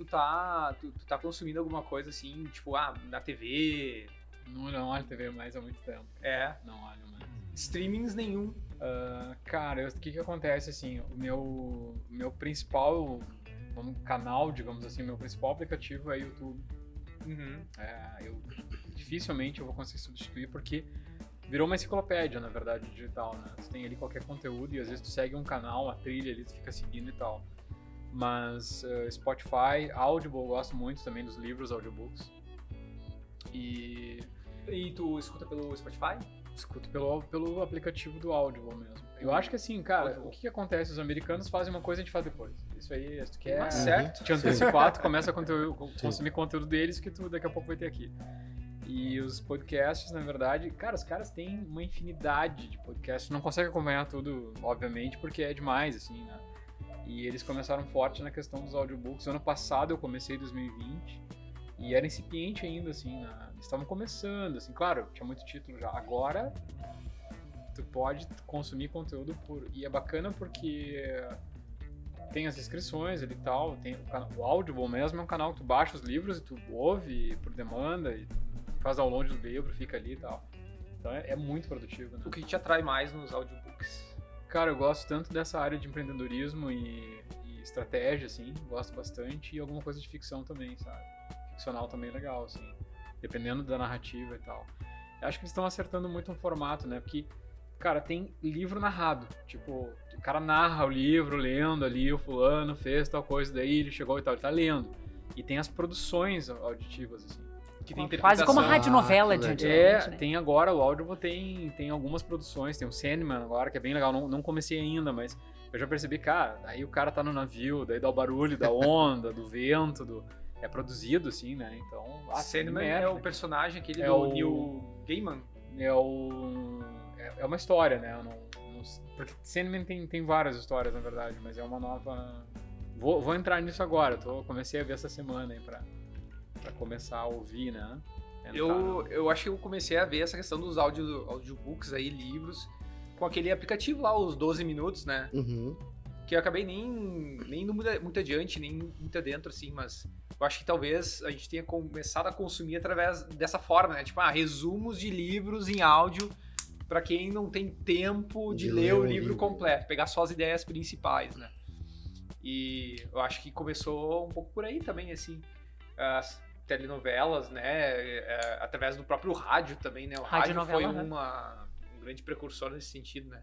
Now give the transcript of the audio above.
tu tá, tu, tu tá consumindo alguma coisa assim, tipo, ah, na TV. Não, não olho TV mais há muito tempo. É. Não olho mais. Streamings nenhum. Uh, cara, o que que acontece assim? O meu, meu principal vamos, canal, digamos assim, meu principal aplicativo é YouTube. Uhum. É, eu dificilmente eu vou conseguir substituir porque virou uma enciclopédia, na verdade, digital, né? Você tem ali qualquer conteúdo e às vezes tu segue um canal, a trilha ali, tu fica seguindo e tal. Mas uh, Spotify, Audible, eu gosto muito também dos livros audiobooks. E. E tu escuta pelo Spotify? Escuto pelo, pelo aplicativo do Audible mesmo. Eu acho que assim, cara, Audible. o que, que, acontece? Os americanos fazem uma coisa e a gente faz depois. Isso aí, se tu quer ah, certo. te antecipar, tu começa a conteúdo, consumir conteúdo deles que tu daqui a pouco vai ter aqui. E os podcasts, na verdade, cara, os caras têm uma infinidade de podcasts. Não consegue acompanhar tudo, obviamente, porque é demais, assim, né? E eles começaram forte na questão dos audiobooks. Ano passado eu comecei em 2020 e era incipiente ainda, assim, na... estavam começando, assim, claro, tinha muito título já. Agora tu pode consumir conteúdo por e é bacana porque tem as inscrições e tal, tem o, canal, o Audible mesmo é um canal que tu baixa os livros e tu ouve por demanda e faz download do livro, fica ali e tal. Então é, é muito produtivo, né? O que te atrai mais nos audiobooks? Cara, eu gosto tanto dessa área de empreendedorismo e, e, estratégia, assim, gosto bastante, e alguma coisa de ficção também, sabe? Ficcional também é legal, assim, dependendo da narrativa e tal. Eu acho que eles estão acertando muito um formato, né? Porque, cara, tem livro narrado, tipo, o cara narra o livro, lendo ali, o fulano fez tal coisa, daí ele chegou e tal, ele tá lendo. E tem as produções auditivas, assim que tem Quase como uma radionovela ah, de antigamente. É, né? tem agora, o Audible tem, tem algumas produções, tem o Sandman agora, que é bem legal, não, não comecei ainda, mas eu já percebi, cara, aí o cara tá no navio, daí dá o barulho da onda, do vento, do... É produzido, assim, né? Então. Ah, Sandman é o personagem aquele é do o... Neil Gaiman. É o. É, é uma história, né? Eu não, não... Porque Sandman tem, tem várias histórias, na verdade, mas é uma nova. Vou, vou entrar nisso agora, tô, comecei a ver essa semana aí pra, para começar a ouvir, né? Entrar eu, eu acho que eu comecei a ver essa questão dos audio, audiobooks aí, livros, com aquele aplicativo lá, os 12 minutos, né? Uhum. Que eu acabei nem, nem indo muito, muito adiante, nem muito adentro, assim, mas eu acho que talvez a gente tenha começado a consumir através dessa forma, né? Tipo, ah, resumos de livros em áudio para quem não tem tempo de, de ler, ler o livro, livro completo, pegar só as ideias principais, né? E eu acho que começou um pouco por aí também, assim telenovelas, né? É, através do próprio rádio também, né? O rádio, rádio foi uma, um grande precursor nesse sentido, né?